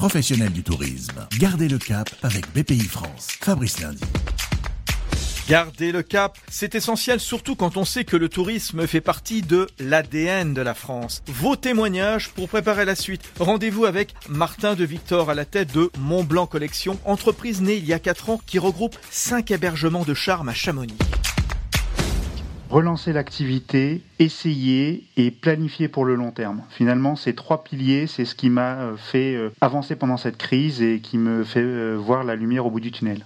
professionnels du tourisme. Gardez le cap avec BPI France. Fabrice Lundi. Garder le cap, c'est essentiel surtout quand on sait que le tourisme fait partie de l'ADN de la France. Vos témoignages pour préparer la suite. Rendez-vous avec Martin de Victor à la tête de Mont Blanc Collection, entreprise née il y a 4 ans qui regroupe 5 hébergements de charme à Chamonix. Relancer l'activité, essayer et planifier pour le long terme. Finalement, ces trois piliers, c'est ce qui m'a euh, fait euh, avancer pendant cette crise et qui me fait euh, voir la lumière au bout du tunnel.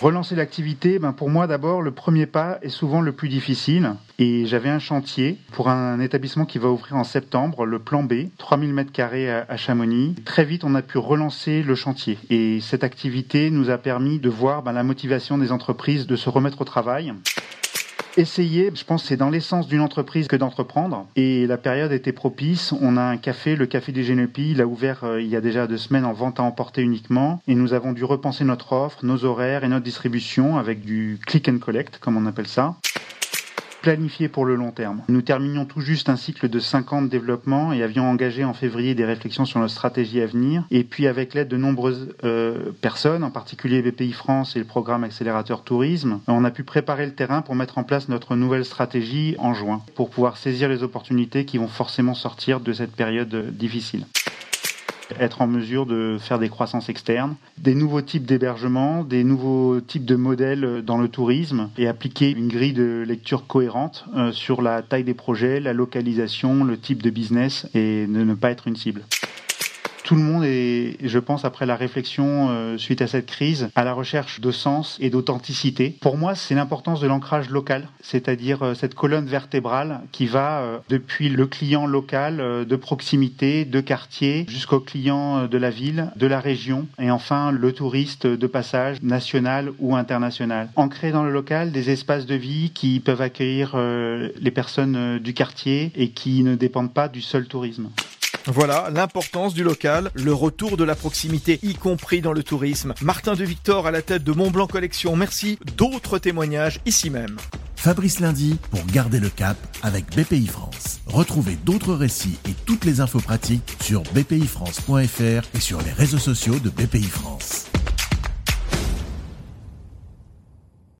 Relancer l'activité, ben pour moi d'abord, le premier pas est souvent le plus difficile. Et j'avais un chantier pour un établissement qui va ouvrir en septembre, le plan B, 3000 m2 à Chamonix. Très vite, on a pu relancer le chantier. Et cette activité nous a permis de voir ben, la motivation des entreprises de se remettre au travail. Essayer, je pense, c'est dans l'essence d'une entreprise que d'entreprendre. Et la période était propice. On a un café, le café des Génopis. Il a ouvert euh, il y a déjà deux semaines en vente à emporter uniquement. Et nous avons dû repenser notre offre, nos horaires et notre distribution avec du click and collect, comme on appelle ça planifié pour le long terme. Nous terminions tout juste un cycle de 5 ans de développement et avions engagé en février des réflexions sur notre stratégie à venir. Et puis avec l'aide de nombreuses euh, personnes, en particulier BPI France et le programme Accélérateur Tourisme, on a pu préparer le terrain pour mettre en place notre nouvelle stratégie en juin, pour pouvoir saisir les opportunités qui vont forcément sortir de cette période difficile être en mesure de faire des croissances externes, des nouveaux types d'hébergement, des nouveaux types de modèles dans le tourisme et appliquer une grille de lecture cohérente euh, sur la taille des projets, la localisation, le type de business et ne pas être une cible tout le monde est, je pense, après la réflexion euh, suite à cette crise, à la recherche de sens et d'authenticité. Pour moi, c'est l'importance de l'ancrage local, c'est-à-dire euh, cette colonne vertébrale qui va euh, depuis le client local de proximité, de quartier, jusqu'au client de la ville, de la région, et enfin le touriste de passage national ou international. Ancrer dans le local des espaces de vie qui peuvent accueillir les personnes du quartier et qui ne dépendent pas du seul tourisme. Voilà l'importance du local, le retour de la proximité, y compris dans le tourisme. Martin de Victor à la tête de Montblanc Collection. Merci. D'autres témoignages ici même. Fabrice Lundi pour garder le cap avec BPI France. Retrouvez d'autres récits et toutes les infos pratiques sur bpifrance.fr et sur les réseaux sociaux de BPI France.